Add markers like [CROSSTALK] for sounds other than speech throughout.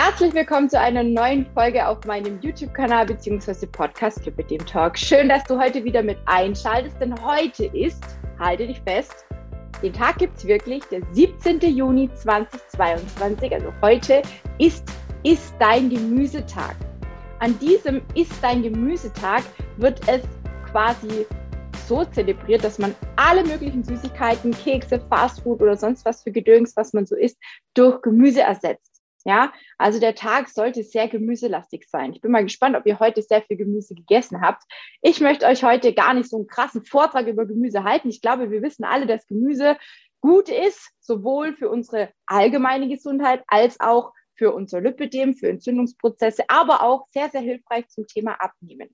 Herzlich willkommen zu einer neuen Folge auf meinem YouTube-Kanal bzw. Podcast Club mit dem Talk. Schön, dass du heute wieder mit einschaltest, denn heute ist, halte dich fest, den Tag gibt es wirklich, der 17. Juni 2022. Also heute ist, ist dein Gemüsetag. An diesem ist dein Gemüsetag wird es quasi so zelebriert, dass man alle möglichen Süßigkeiten, Kekse, Fastfood oder sonst was für Gedöns, was man so isst, durch Gemüse ersetzt. Ja, also der Tag sollte sehr gemüselastig sein. Ich bin mal gespannt, ob ihr heute sehr viel Gemüse gegessen habt. Ich möchte euch heute gar nicht so einen krassen Vortrag über Gemüse halten. Ich glaube, wir wissen alle, dass Gemüse gut ist, sowohl für unsere allgemeine Gesundheit als auch für unser Lipidem, für Entzündungsprozesse, aber auch sehr, sehr hilfreich zum Thema Abnehmen.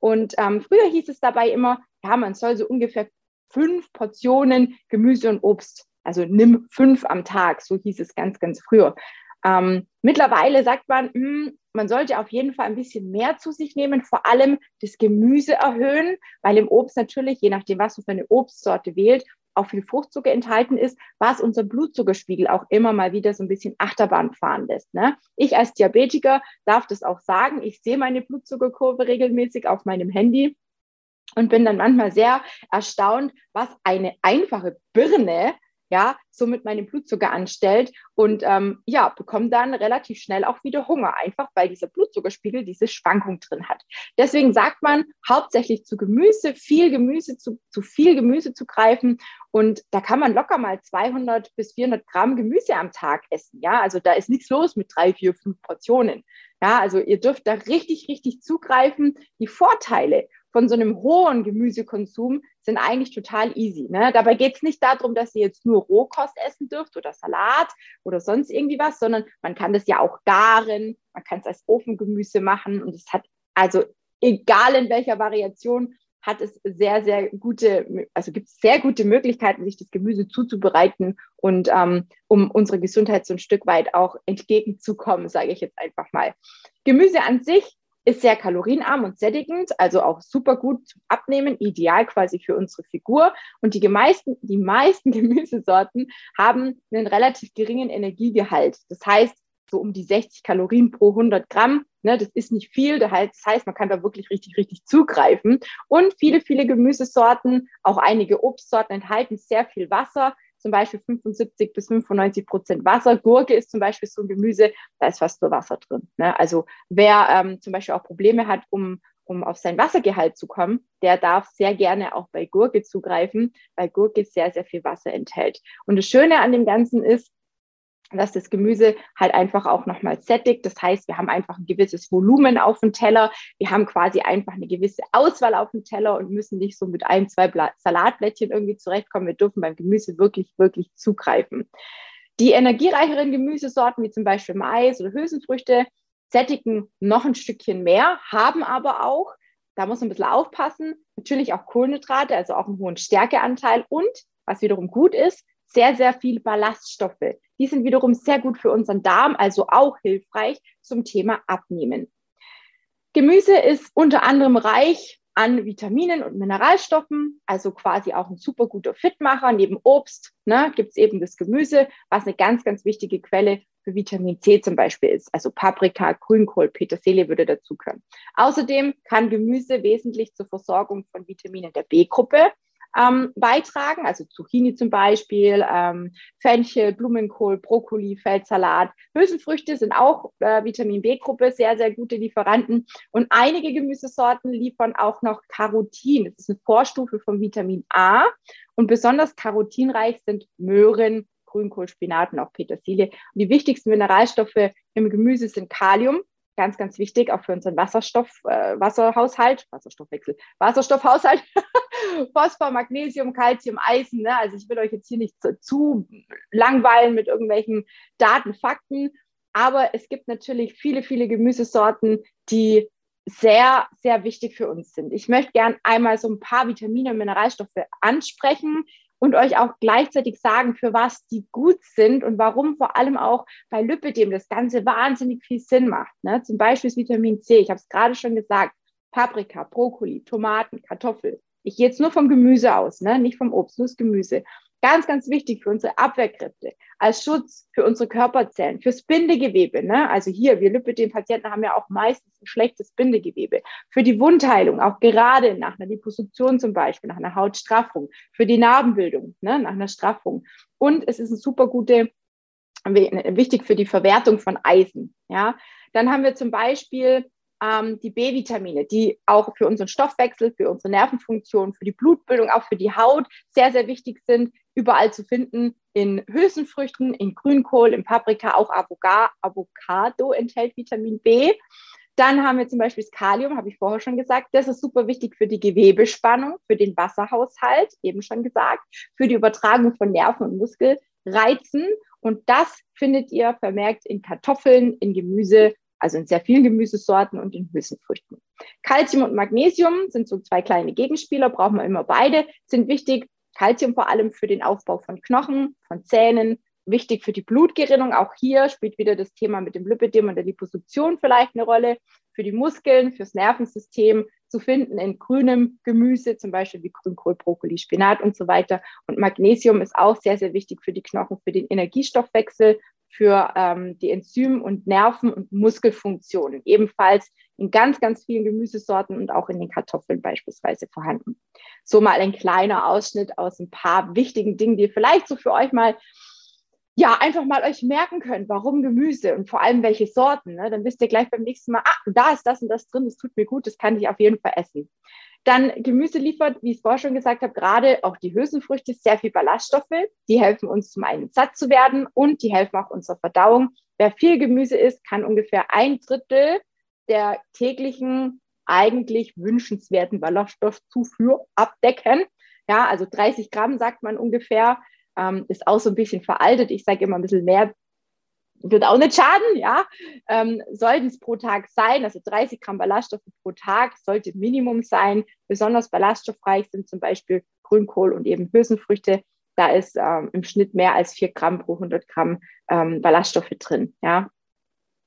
Und ähm, früher hieß es dabei immer, ja, man soll so ungefähr fünf Portionen Gemüse und Obst, also nimm fünf am Tag, so hieß es ganz, ganz früher. Ähm, mittlerweile sagt man, mh, hm, man sollte auf jeden Fall ein bisschen mehr zu sich nehmen, vor allem das Gemüse erhöhen, weil im Obst natürlich, je nachdem, was du für eine Obstsorte wählt, auch viel Fruchtzucker enthalten ist, was unser Blutzuckerspiegel auch immer mal wieder so ein bisschen Achterbahn fahren lässt. Ne? Ich als Diabetiker darf das auch sagen. Ich sehe meine Blutzuckerkurve regelmäßig auf meinem Handy und bin dann manchmal sehr erstaunt, was eine einfache Birne ja, somit meinen Blutzucker anstellt und ähm, ja, bekomme dann relativ schnell auch wieder Hunger, einfach weil dieser Blutzuckerspiegel diese Schwankung drin hat. Deswegen sagt man hauptsächlich zu Gemüse, viel Gemüse, zu, zu viel Gemüse zu greifen und da kann man locker mal 200 bis 400 Gramm Gemüse am Tag essen, ja, also da ist nichts los mit drei, vier, fünf Portionen. Ja, also ihr dürft da richtig, richtig zugreifen. Die Vorteile von so einem hohen Gemüsekonsum sind eigentlich total easy. Ne? Dabei geht es nicht darum, dass ihr jetzt nur Rohkost essen dürft oder Salat oder sonst irgendwie was, sondern man kann das ja auch garen, man kann es als Ofengemüse machen und es hat also egal in welcher Variation hat es sehr, sehr gute, also gibt es sehr gute Möglichkeiten, sich das Gemüse zuzubereiten und ähm, um unsere Gesundheit so ein Stück weit auch entgegenzukommen, sage ich jetzt einfach mal. Gemüse an sich ist sehr kalorienarm und sättigend, also auch super gut zum Abnehmen, ideal quasi für unsere Figur. Und die meisten, die meisten [LAUGHS] Gemüsesorten haben einen relativ geringen Energiegehalt. Das heißt, so um die 60 Kalorien pro 100 Gramm. Ne, das ist nicht viel. Das heißt, man kann da wirklich richtig, richtig zugreifen. Und viele, viele Gemüsesorten, auch einige Obstsorten enthalten sehr viel Wasser zum Beispiel 75 bis 95 Prozent Wasser. Gurke ist zum Beispiel so ein Gemüse, da ist fast nur Wasser drin. Ne? Also wer ähm, zum Beispiel auch Probleme hat, um, um auf sein Wassergehalt zu kommen, der darf sehr gerne auch bei Gurke zugreifen, weil Gurke sehr, sehr viel Wasser enthält. Und das Schöne an dem Ganzen ist, dass das Gemüse halt einfach auch nochmal sättigt. Das heißt, wir haben einfach ein gewisses Volumen auf dem Teller. Wir haben quasi einfach eine gewisse Auswahl auf dem Teller und müssen nicht so mit ein, zwei Salatblättchen irgendwie zurechtkommen. Wir dürfen beim Gemüse wirklich, wirklich zugreifen. Die energiereicheren Gemüsesorten, wie zum Beispiel Mais oder Hülsenfrüchte, sättigen noch ein Stückchen mehr, haben aber auch, da muss man ein bisschen aufpassen, natürlich auch Kohlenhydrate, also auch einen hohen Stärkeanteil und, was wiederum gut ist, sehr, sehr viele Ballaststoffe. Die sind wiederum sehr gut für unseren Darm, also auch hilfreich zum Thema Abnehmen. Gemüse ist unter anderem reich an Vitaminen und Mineralstoffen, also quasi auch ein super guter Fitmacher. Neben Obst ne, gibt es eben das Gemüse, was eine ganz, ganz wichtige Quelle für Vitamin C zum Beispiel ist. Also Paprika, Grünkohl, Petersilie würde dazugehören. Außerdem kann Gemüse wesentlich zur Versorgung von Vitaminen der B-Gruppe ähm, beitragen, also Zucchini zum Beispiel, ähm, Fenchel, Blumenkohl, Brokkoli, Feldsalat. Hülsenfrüchte sind auch äh, Vitamin B-Gruppe, sehr, sehr gute Lieferanten. Und einige Gemüsesorten liefern auch noch Carotin. Das ist eine Vorstufe von Vitamin A. Und besonders carotinreich sind Möhren, Grünkohl, Spinat und auch Petersilie. Und die wichtigsten Mineralstoffe im Gemüse sind Kalium, ganz, ganz wichtig, auch für unseren Wasserstoff, äh, Wasserhaushalt, Wasserstoffwechsel, Wasserstoffhaushalt, [LAUGHS] Phosphor, Magnesium, Calcium, Eisen. Ne? Also ich will euch jetzt hier nicht zu, zu langweilen mit irgendwelchen Daten, Fakten, aber es gibt natürlich viele, viele Gemüsesorten, die sehr, sehr wichtig für uns sind. Ich möchte gern einmal so ein paar Vitamine und Mineralstoffe ansprechen, und euch auch gleichzeitig sagen, für was die gut sind und warum vor allem auch bei Lipidem das Ganze wahnsinnig viel Sinn macht. Ne? Zum Beispiel das Vitamin C, ich habe es gerade schon gesagt, Paprika, Brokkoli, Tomaten, Kartoffel. Ich gehe jetzt nur vom Gemüse aus, ne? nicht vom Obst, nur das Gemüse. Ganz, ganz wichtig für unsere Abwehrkräfte, als Schutz für unsere Körperzellen, fürs Bindegewebe. Ne? Also hier, wir Lipidem-Patienten haben ja auch meistens ein schlechtes Bindegewebe. Für die Wundheilung, auch gerade nach einer Liposuktion zum Beispiel, nach einer Hautstraffung, für die Narbenbildung, ne? nach einer Straffung. Und es ist eine super gute, wichtig für die Verwertung von Eisen. Ja? Dann haben wir zum Beispiel ähm, die B-Vitamine, die auch für unseren Stoffwechsel, für unsere Nervenfunktion, für die Blutbildung, auch für die Haut sehr, sehr wichtig sind, überall zu finden. In Hülsenfrüchten, in Grünkohl, in Paprika, auch Avocado enthält Vitamin B. Dann haben wir zum Beispiel das Kalium, habe ich vorher schon gesagt. Das ist super wichtig für die Gewebespannung, für den Wasserhaushalt, eben schon gesagt, für die Übertragung von Nerven und Muskelreizen. Und das findet ihr vermerkt in Kartoffeln, in Gemüse also in sehr vielen Gemüsesorten und in Hülsenfrüchten. Calcium und Magnesium sind so zwei kleine Gegenspieler, brauchen wir immer beide, sind wichtig. Calcium vor allem für den Aufbau von Knochen, von Zähnen, wichtig für die Blutgerinnung. Auch hier spielt wieder das Thema mit dem Lipidem und der Liposuktion vielleicht eine Rolle. Für die Muskeln, fürs Nervensystem zu finden in grünem Gemüse, zum Beispiel wie Grünkohl, Brokkoli, Spinat und so weiter. Und Magnesium ist auch sehr, sehr wichtig für die Knochen, für den Energiestoffwechsel für ähm, die Enzym- und Nerven- und Muskelfunktionen, ebenfalls in ganz, ganz vielen Gemüsesorten und auch in den Kartoffeln beispielsweise vorhanden. So mal ein kleiner Ausschnitt aus ein paar wichtigen Dingen, die ihr vielleicht so für euch mal ja, einfach mal euch merken könnt, warum Gemüse und vor allem welche Sorten. Ne? Dann wisst ihr gleich beim nächsten Mal, ah, da ist das und das drin, das tut mir gut, das kann ich auf jeden Fall essen. Dann Gemüse liefert, wie ich es vorher schon gesagt habe, gerade auch die Hülsenfrüchte sehr viel Ballaststoffe. Die helfen uns zum einen satt zu werden und die helfen auch unserer Verdauung. Wer viel Gemüse isst, kann ungefähr ein Drittel der täglichen eigentlich wünschenswerten Ballaststoffzufuhr abdecken. Ja, also 30 Gramm sagt man ungefähr, ähm, ist auch so ein bisschen veraltet. Ich sage immer ein bisschen mehr wird auch nicht schaden, ja. Ähm, sollten es pro Tag sein, also 30 Gramm Ballaststoffe pro Tag sollte Minimum sein. Besonders ballaststoffreich sind zum Beispiel Grünkohl und eben Hülsenfrüchte. Da ist ähm, im Schnitt mehr als 4 Gramm pro 100 Gramm ähm, Ballaststoffe drin, ja.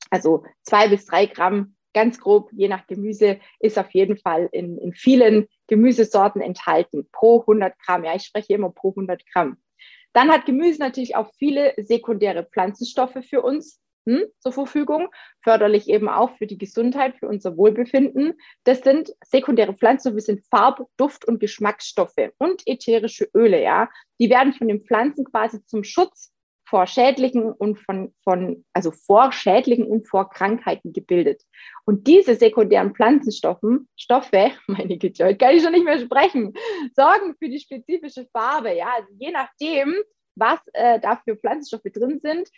Also zwei bis drei Gramm, ganz grob, je nach Gemüse, ist auf jeden Fall in, in vielen Gemüsesorten enthalten, pro 100 Gramm. Ja, ich spreche immer pro 100 Gramm. Dann hat Gemüse natürlich auch viele sekundäre Pflanzenstoffe für uns hm, zur Verfügung, förderlich eben auch für die Gesundheit, für unser Wohlbefinden. Das sind sekundäre Pflanzenstoffe, sind Farb-, Duft- und Geschmacksstoffe und ätherische Öle, ja. Die werden von den Pflanzen quasi zum Schutz vor Schädlichen und von, von, also vor Schädlichen und vor Krankheiten gebildet. Und diese sekundären Pflanzenstoffen, Stoffe, [LAUGHS] meine Güte, heute kann ich schon nicht mehr sprechen, sorgen für die spezifische Farbe. Ja, also je nachdem, was äh, da für Pflanzenstoffe drin sind,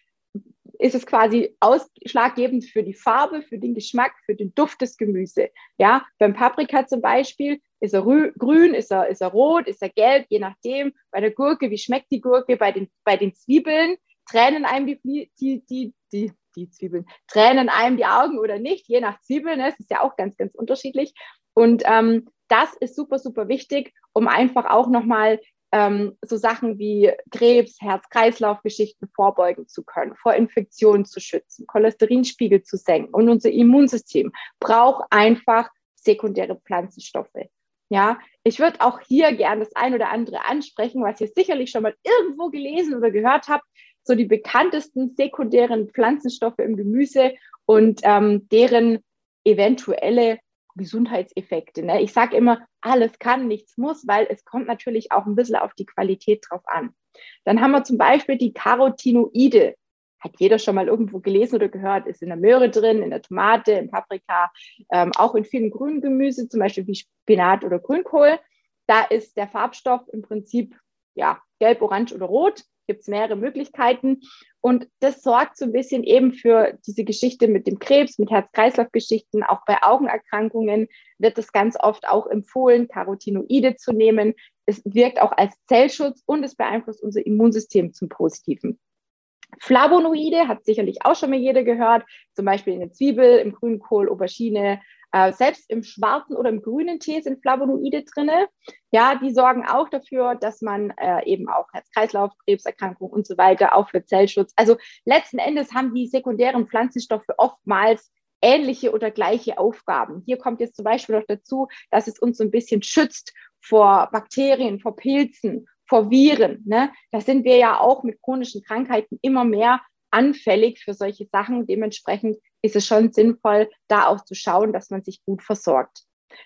ist es quasi ausschlaggebend für die Farbe, für den Geschmack, für den Duft des Gemüse. Ja, beim Paprika zum Beispiel ist er grün, ist er, ist er rot, ist er gelb, je nachdem. Bei der Gurke, wie schmeckt die Gurke? Bei den, bei den Zwiebeln tränen einem die, die, die, die, die Zwiebeln, tränen einem die Augen oder nicht, je nach Zwiebeln. Ne? Es ist ja auch ganz, ganz unterschiedlich. Und ähm, das ist super, super wichtig, um einfach auch nochmal ähm, so Sachen wie Krebs, Herz-Kreislauf-Geschichten vorbeugen zu können, vor Infektionen zu schützen, Cholesterinspiegel zu senken. Und unser Immunsystem braucht einfach sekundäre Pflanzenstoffe. Ja, ich würde auch hier gerne das ein oder andere ansprechen, was ihr sicherlich schon mal irgendwo gelesen oder gehört habt. So die bekanntesten sekundären Pflanzenstoffe im Gemüse und ähm, deren eventuelle Gesundheitseffekte. Ne? Ich sage immer, alles kann, nichts muss, weil es kommt natürlich auch ein bisschen auf die Qualität drauf an. Dann haben wir zum Beispiel die Carotinoide. Hat jeder schon mal irgendwo gelesen oder gehört, ist in der Möhre drin, in der Tomate, in Paprika, ähm, auch in vielen grünen Gemüse, zum Beispiel wie Spinat oder Grünkohl. Da ist der Farbstoff im Prinzip ja, gelb, orange oder rot gibt es mehrere Möglichkeiten. Und das sorgt so ein bisschen eben für diese Geschichte mit dem Krebs, mit Herz-Kreislauf-Geschichten. Auch bei Augenerkrankungen wird es ganz oft auch empfohlen, Carotinoide zu nehmen. Es wirkt auch als Zellschutz und es beeinflusst unser Immunsystem zum Positiven. Flavonoide hat sicherlich auch schon mal jeder gehört, zum Beispiel in der Zwiebel, im Grünkohl, Aubergine, äh, selbst im schwarzen oder im grünen Tee sind Flavonoide drin. Ja, die sorgen auch dafür, dass man äh, eben auch Herz-Kreislauf, Krebserkrankungen und so weiter, auch für Zellschutz. Also letzten Endes haben die sekundären Pflanzenstoffe oftmals ähnliche oder gleiche Aufgaben. Hier kommt jetzt zum Beispiel noch dazu, dass es uns so ein bisschen schützt vor Bakterien, vor Pilzen, vor Viren. Ne? Da sind wir ja auch mit chronischen Krankheiten immer mehr anfällig für solche Sachen. Dementsprechend ist es schon sinnvoll, da auch zu schauen, dass man sich gut versorgt.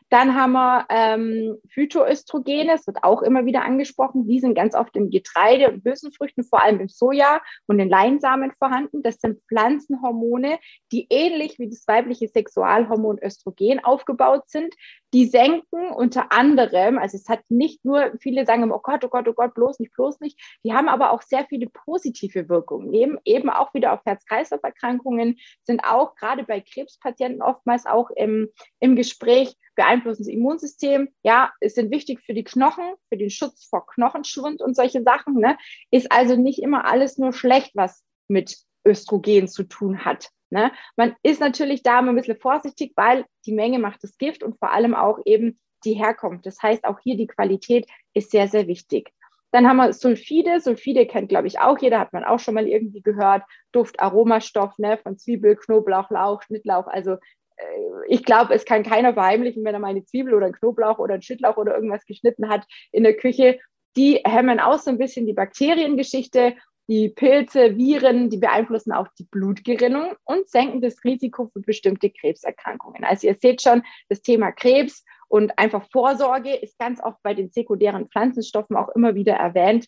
Dann haben wir ähm, Phytoöstrogene, das wird auch immer wieder angesprochen. Die sind ganz oft im Getreide und Hülsenfrüchten, vor allem im Soja und in Leinsamen vorhanden. Das sind Pflanzenhormone, die ähnlich wie das weibliche Sexualhormon Östrogen aufgebaut sind. Die senken unter anderem, also es hat nicht nur, viele sagen oh Gott, oh Gott, oh Gott, bloß nicht, bloß nicht. Die haben aber auch sehr viele positive Wirkungen. Neben eben auch wieder auf Herz-Kreislauf-Erkrankungen sind auch gerade bei Krebspatienten oftmals auch im, im Gespräch beeinflussen das Immunsystem. Ja, es sind wichtig für die Knochen, für den Schutz vor Knochenschwund und solche Sachen. Ne? Ist also nicht immer alles nur schlecht, was mit Östrogen zu tun hat. Ne? Man ist natürlich da ein bisschen vorsichtig, weil die Menge macht das Gift und vor allem auch eben die Herkunft. Das heißt, auch hier die Qualität ist sehr, sehr wichtig. Dann haben wir Sulfide. Sulfide kennt, glaube ich, auch jeder, hat man auch schon mal irgendwie gehört. Duft, Aromastoff ne, von Zwiebel, Knoblauch, Lauch, Schnittlauch. Also äh, ich glaube, es kann keiner verheimlichen, wenn er mal eine Zwiebel oder einen Knoblauch oder einen Schnittlauch oder irgendwas geschnitten hat in der Küche. Die hemmen auch so ein bisschen die Bakteriengeschichte. Die Pilze, Viren, die beeinflussen auch die Blutgerinnung und senken das Risiko für bestimmte Krebserkrankungen. Also ihr seht schon, das Thema Krebs und einfach Vorsorge ist ganz oft bei den sekundären Pflanzenstoffen auch immer wieder erwähnt.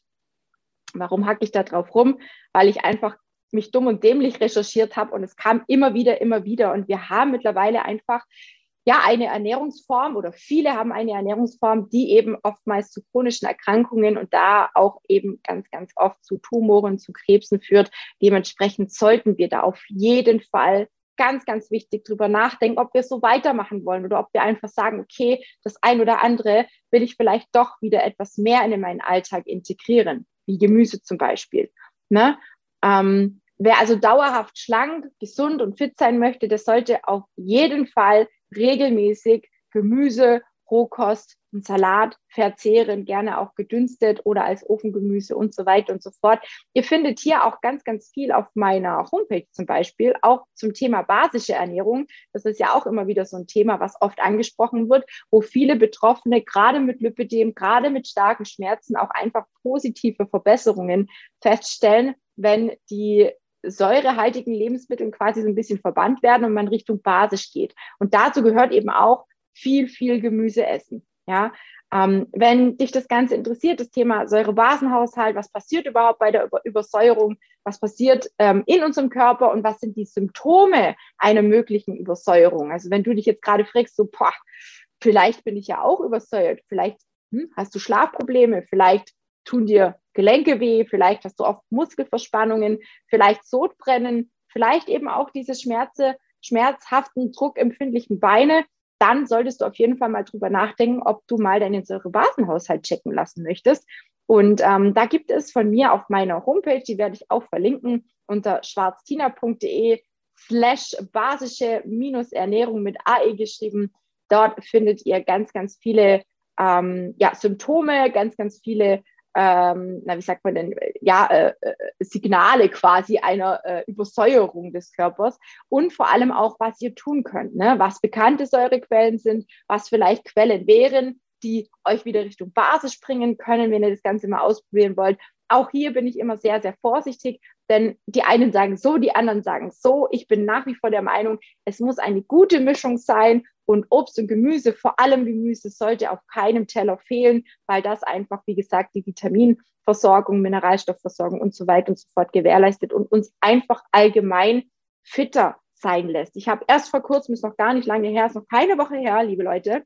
Warum hacke ich da drauf rum? Weil ich einfach mich dumm und dämlich recherchiert habe und es kam immer wieder, immer wieder. Und wir haben mittlerweile einfach ja eine Ernährungsform oder viele haben eine Ernährungsform, die eben oftmals zu chronischen Erkrankungen und da auch eben ganz, ganz oft zu Tumoren, zu Krebsen führt. Dementsprechend sollten wir da auf jeden Fall ganz, ganz wichtig drüber nachdenken, ob wir so weitermachen wollen oder ob wir einfach sagen, okay, das ein oder andere will ich vielleicht doch wieder etwas mehr in meinen Alltag integrieren, wie Gemüse zum Beispiel. Ne? Ähm, wer also dauerhaft schlank, gesund und fit sein möchte, der sollte auf jeden Fall regelmäßig Gemüse, Rohkost und Salat verzehren, gerne auch gedünstet oder als Ofengemüse und so weiter und so fort. Ihr findet hier auch ganz, ganz viel auf meiner Homepage zum Beispiel, auch zum Thema basische Ernährung. Das ist ja auch immer wieder so ein Thema, was oft angesprochen wird, wo viele Betroffene gerade mit Lipidem, gerade mit starken Schmerzen auch einfach positive Verbesserungen feststellen, wenn die säurehaltigen Lebensmittel quasi so ein bisschen verbannt werden und man Richtung basisch geht. Und dazu gehört eben auch viel, viel Gemüse essen. Ja, ähm, wenn dich das Ganze interessiert, das Thema Säurebasenhaushalt, was passiert überhaupt bei der Über Übersäuerung, was passiert ähm, in unserem Körper und was sind die Symptome einer möglichen Übersäuerung? Also wenn du dich jetzt gerade fragst, so, boah, vielleicht bin ich ja auch übersäuert, vielleicht hm, hast du Schlafprobleme, vielleicht tun dir Gelenke weh, vielleicht hast du oft Muskelverspannungen, vielleicht Sodbrennen, vielleicht eben auch diese Schmerze, schmerzhaften, druckempfindlichen Beine, dann solltest du auf jeden Fall mal drüber nachdenken, ob du mal deinen Säurebasenhaushalt checken lassen möchtest. Und ähm, da gibt es von mir auf meiner Homepage, die werde ich auch verlinken, unter schwarztina.de slash basische minus Ernährung mit AE geschrieben. Dort findet ihr ganz, ganz viele ähm, ja, Symptome, ganz, ganz viele ähm, na, wie sagt man denn, ja, äh, äh, Signale quasi einer äh, Übersäuerung des Körpers und vor allem auch, was ihr tun könnt, ne? was bekannte Säurequellen sind, was vielleicht Quellen wären, die euch wieder Richtung Basis bringen können, wenn ihr das Ganze mal ausprobieren wollt. Auch hier bin ich immer sehr, sehr vorsichtig, denn die einen sagen so, die anderen sagen so. Ich bin nach wie vor der Meinung, es muss eine gute Mischung sein und Obst und Gemüse, vor allem Gemüse, sollte auf keinem Teller fehlen, weil das einfach, wie gesagt, die Vitaminversorgung, Mineralstoffversorgung und so weiter und so fort gewährleistet und uns einfach allgemein fitter sein lässt. Ich habe erst vor kurzem, ist noch gar nicht lange her, ist noch keine Woche her, liebe Leute,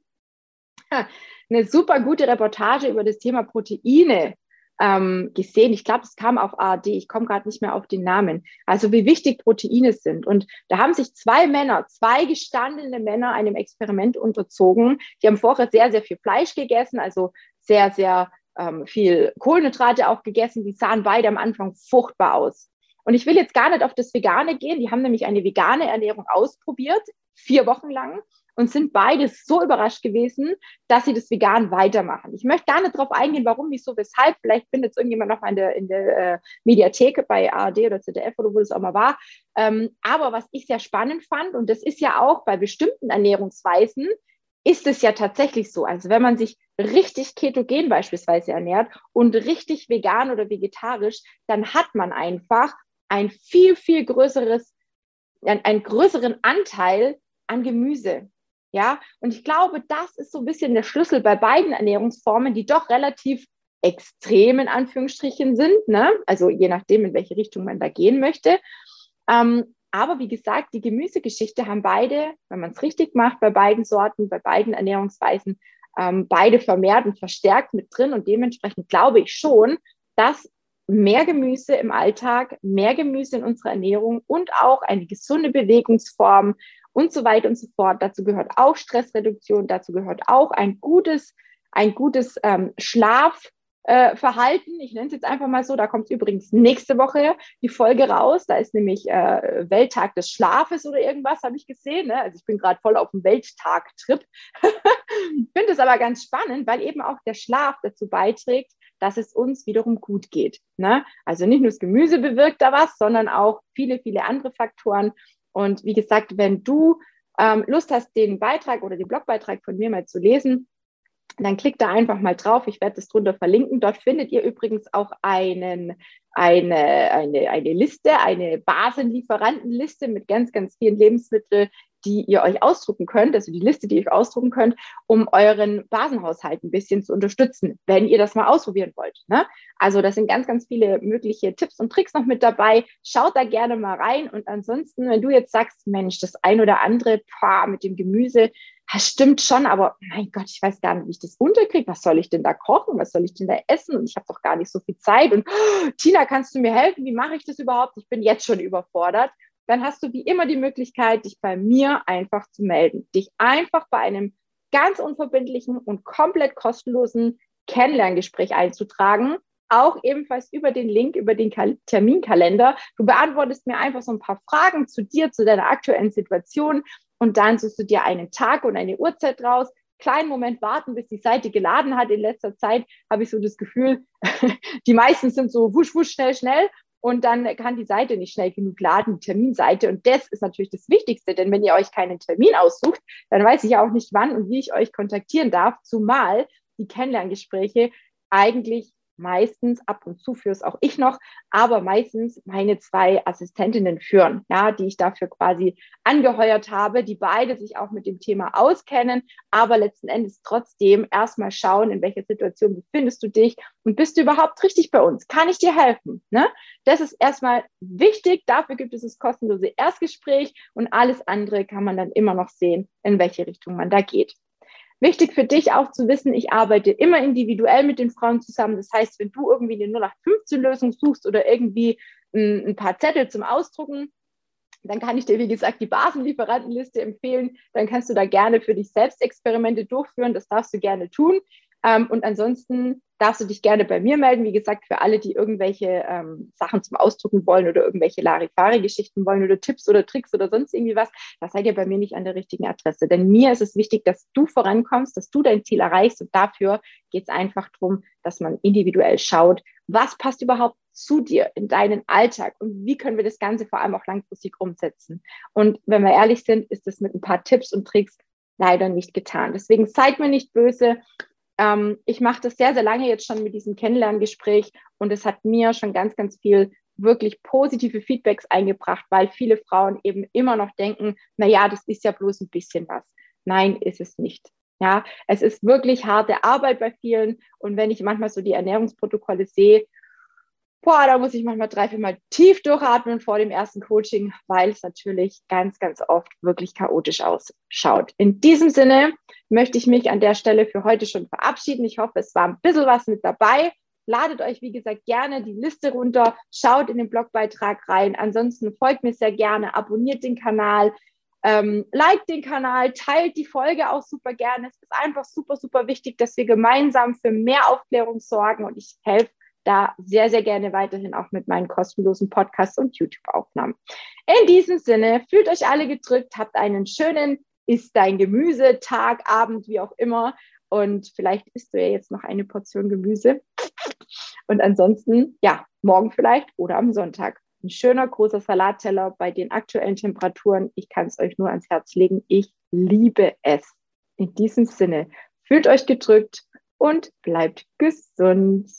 [LAUGHS] eine super gute Reportage über das Thema Proteine ähm, gesehen. Ich glaube, es kam auf ARD. Ich komme gerade nicht mehr auf den Namen. Also wie wichtig Proteine sind. Und da haben sich zwei Männer, zwei gestandene Männer einem Experiment unterzogen. Die haben vorher sehr, sehr viel Fleisch gegessen, also sehr, sehr ähm, viel Kohlenhydrate auch gegessen. Die sahen beide am Anfang furchtbar aus. Und ich will jetzt gar nicht auf das Vegane gehen. Die haben nämlich eine vegane Ernährung ausprobiert, vier Wochen lang und sind beide so überrascht gewesen, dass sie das vegan weitermachen. Ich möchte gar nicht darauf eingehen, warum, wieso, weshalb. Vielleicht findet es irgendjemand noch mal in der, in der äh, Mediathek bei ARD oder ZDF oder wo das auch mal war. Ähm, aber was ich sehr spannend fand, und das ist ja auch bei bestimmten Ernährungsweisen, ist es ja tatsächlich so. Also wenn man sich richtig ketogen beispielsweise ernährt und richtig vegan oder vegetarisch, dann hat man einfach ein viel, viel größeres, einen größeren Anteil an Gemüse. Ja, und ich glaube, das ist so ein bisschen der Schlüssel bei beiden Ernährungsformen, die doch relativ extrem in Anführungsstrichen sind, ne? also je nachdem, in welche Richtung man da gehen möchte. Ähm, aber wie gesagt, die Gemüsegeschichte haben beide, wenn man es richtig macht, bei beiden Sorten, bei beiden Ernährungsweisen, ähm, beide vermehrt und verstärkt mit drin. Und dementsprechend glaube ich schon, dass mehr Gemüse im Alltag, mehr Gemüse in unserer Ernährung und auch eine gesunde Bewegungsform und so weiter und so fort. Dazu gehört auch Stressreduktion, dazu gehört auch ein gutes, ein gutes ähm, Schlaf, äh. Ich nenne es jetzt einfach mal so. Da kommt übrigens nächste Woche die Folge raus. Da ist nämlich äh, Welttag des Schlafes oder irgendwas, habe ich gesehen. Ne? Also ich bin gerade voll auf dem Welttag-Trip. [LAUGHS] Finde es aber ganz spannend, weil eben auch der Schlaf dazu beiträgt, dass es uns wiederum gut geht. Ne? Also nicht nur das Gemüse bewirkt da was, sondern auch viele, viele andere Faktoren. Und wie gesagt, wenn du ähm, Lust hast, den Beitrag oder den Blogbeitrag von mir mal zu lesen, dann klickt da einfach mal drauf. Ich werde das drunter verlinken. Dort findet ihr übrigens auch einen, eine, eine, eine Liste, eine Basenlieferantenliste mit ganz, ganz vielen Lebensmitteln, die ihr euch ausdrucken könnt, also die Liste, die ihr euch ausdrucken könnt, um euren Basenhaushalt ein bisschen zu unterstützen, wenn ihr das mal ausprobieren wollt. Ne? Also das sind ganz, ganz viele mögliche Tipps und Tricks noch mit dabei. Schaut da gerne mal rein. Und ansonsten, wenn du jetzt sagst, Mensch, das ein oder andere Paar mit dem Gemüse, das stimmt schon, aber mein Gott, ich weiß gar nicht, wie ich das unterkriege. Was soll ich denn da kochen? Was soll ich denn da essen? Und ich habe doch gar nicht so viel Zeit. Und oh, Tina, kannst du mir helfen? Wie mache ich das überhaupt? Ich bin jetzt schon überfordert dann hast du wie immer die Möglichkeit, dich bei mir einfach zu melden. Dich einfach bei einem ganz unverbindlichen und komplett kostenlosen Kennenlerngespräch einzutragen. Auch ebenfalls über den Link, über den Terminkalender. Du beantwortest mir einfach so ein paar Fragen zu dir, zu deiner aktuellen Situation und dann suchst du dir einen Tag und eine Uhrzeit raus. Kleinen Moment warten, bis die Seite geladen hat. In letzter Zeit habe ich so das Gefühl, [LAUGHS] die meisten sind so wusch, wusch, schnell, schnell und dann kann die Seite nicht schnell genug laden, die Terminseite. Und das ist natürlich das Wichtigste, denn wenn ihr euch keinen Termin aussucht, dann weiß ich ja auch nicht, wann und wie ich euch kontaktieren darf, zumal die Kennenlerngespräche eigentlich meistens, ab und zu führe es auch ich noch, aber meistens meine zwei Assistentinnen führen, ja, die ich dafür quasi angeheuert habe, die beide sich auch mit dem Thema auskennen, aber letzten Endes trotzdem erstmal schauen, in welcher Situation befindest du dich und bist du überhaupt richtig bei uns? Kann ich dir helfen? Ne? Das ist erstmal wichtig. Dafür gibt es das kostenlose Erstgespräch und alles andere kann man dann immer noch sehen, in welche Richtung man da geht. Wichtig für dich auch zu wissen, ich arbeite immer individuell mit den Frauen zusammen. Das heißt, wenn du irgendwie eine 0815-Lösung suchst oder irgendwie ein, ein paar Zettel zum Ausdrucken, dann kann ich dir, wie gesagt, die Basenlieferantenliste empfehlen. Dann kannst du da gerne für dich selbst Experimente durchführen. Das darfst du gerne tun. Ähm, und ansonsten darfst du dich gerne bei mir melden. Wie gesagt, für alle, die irgendwelche ähm, Sachen zum Ausdrucken wollen oder irgendwelche Larifari-Geschichten wollen oder Tipps oder Tricks oder sonst irgendwie was, da seid ihr bei mir nicht an der richtigen Adresse. Denn mir ist es wichtig, dass du vorankommst, dass du dein Ziel erreichst. Und dafür geht es einfach darum, dass man individuell schaut, was passt überhaupt zu dir in deinen Alltag und wie können wir das Ganze vor allem auch langfristig umsetzen. Und wenn wir ehrlich sind, ist das mit ein paar Tipps und Tricks leider nicht getan. Deswegen seid mir nicht böse ähm, ich mache das sehr, sehr lange jetzt schon mit diesem Kennenlerngespräch und es hat mir schon ganz, ganz viel wirklich positive Feedbacks eingebracht, weil viele Frauen eben immer noch denken, na ja, das ist ja bloß ein bisschen was. Nein, ist es nicht. Ja, es ist wirklich harte Arbeit bei vielen. Und wenn ich manchmal so die Ernährungsprotokolle sehe boah, da muss ich manchmal drei, vier Mal tief durchatmen vor dem ersten Coaching, weil es natürlich ganz, ganz oft wirklich chaotisch ausschaut. In diesem Sinne möchte ich mich an der Stelle für heute schon verabschieden. Ich hoffe, es war ein bisschen was mit dabei. Ladet euch, wie gesagt, gerne die Liste runter, schaut in den Blogbeitrag rein. Ansonsten folgt mir sehr gerne, abonniert den Kanal, ähm, liked den Kanal, teilt die Folge auch super gerne. Es ist einfach super, super wichtig, dass wir gemeinsam für mehr Aufklärung sorgen und ich helfe da sehr, sehr gerne weiterhin auch mit meinen kostenlosen Podcasts und YouTube-Aufnahmen. In diesem Sinne, fühlt euch alle gedrückt, habt einen schönen Ist dein Gemüse, Tag, Abend, wie auch immer. Und vielleicht isst du ja jetzt noch eine Portion Gemüse. Und ansonsten, ja, morgen vielleicht oder am Sonntag. Ein schöner großer Salatteller bei den aktuellen Temperaturen. Ich kann es euch nur ans Herz legen. Ich liebe es. In diesem Sinne, fühlt euch gedrückt und bleibt gesund.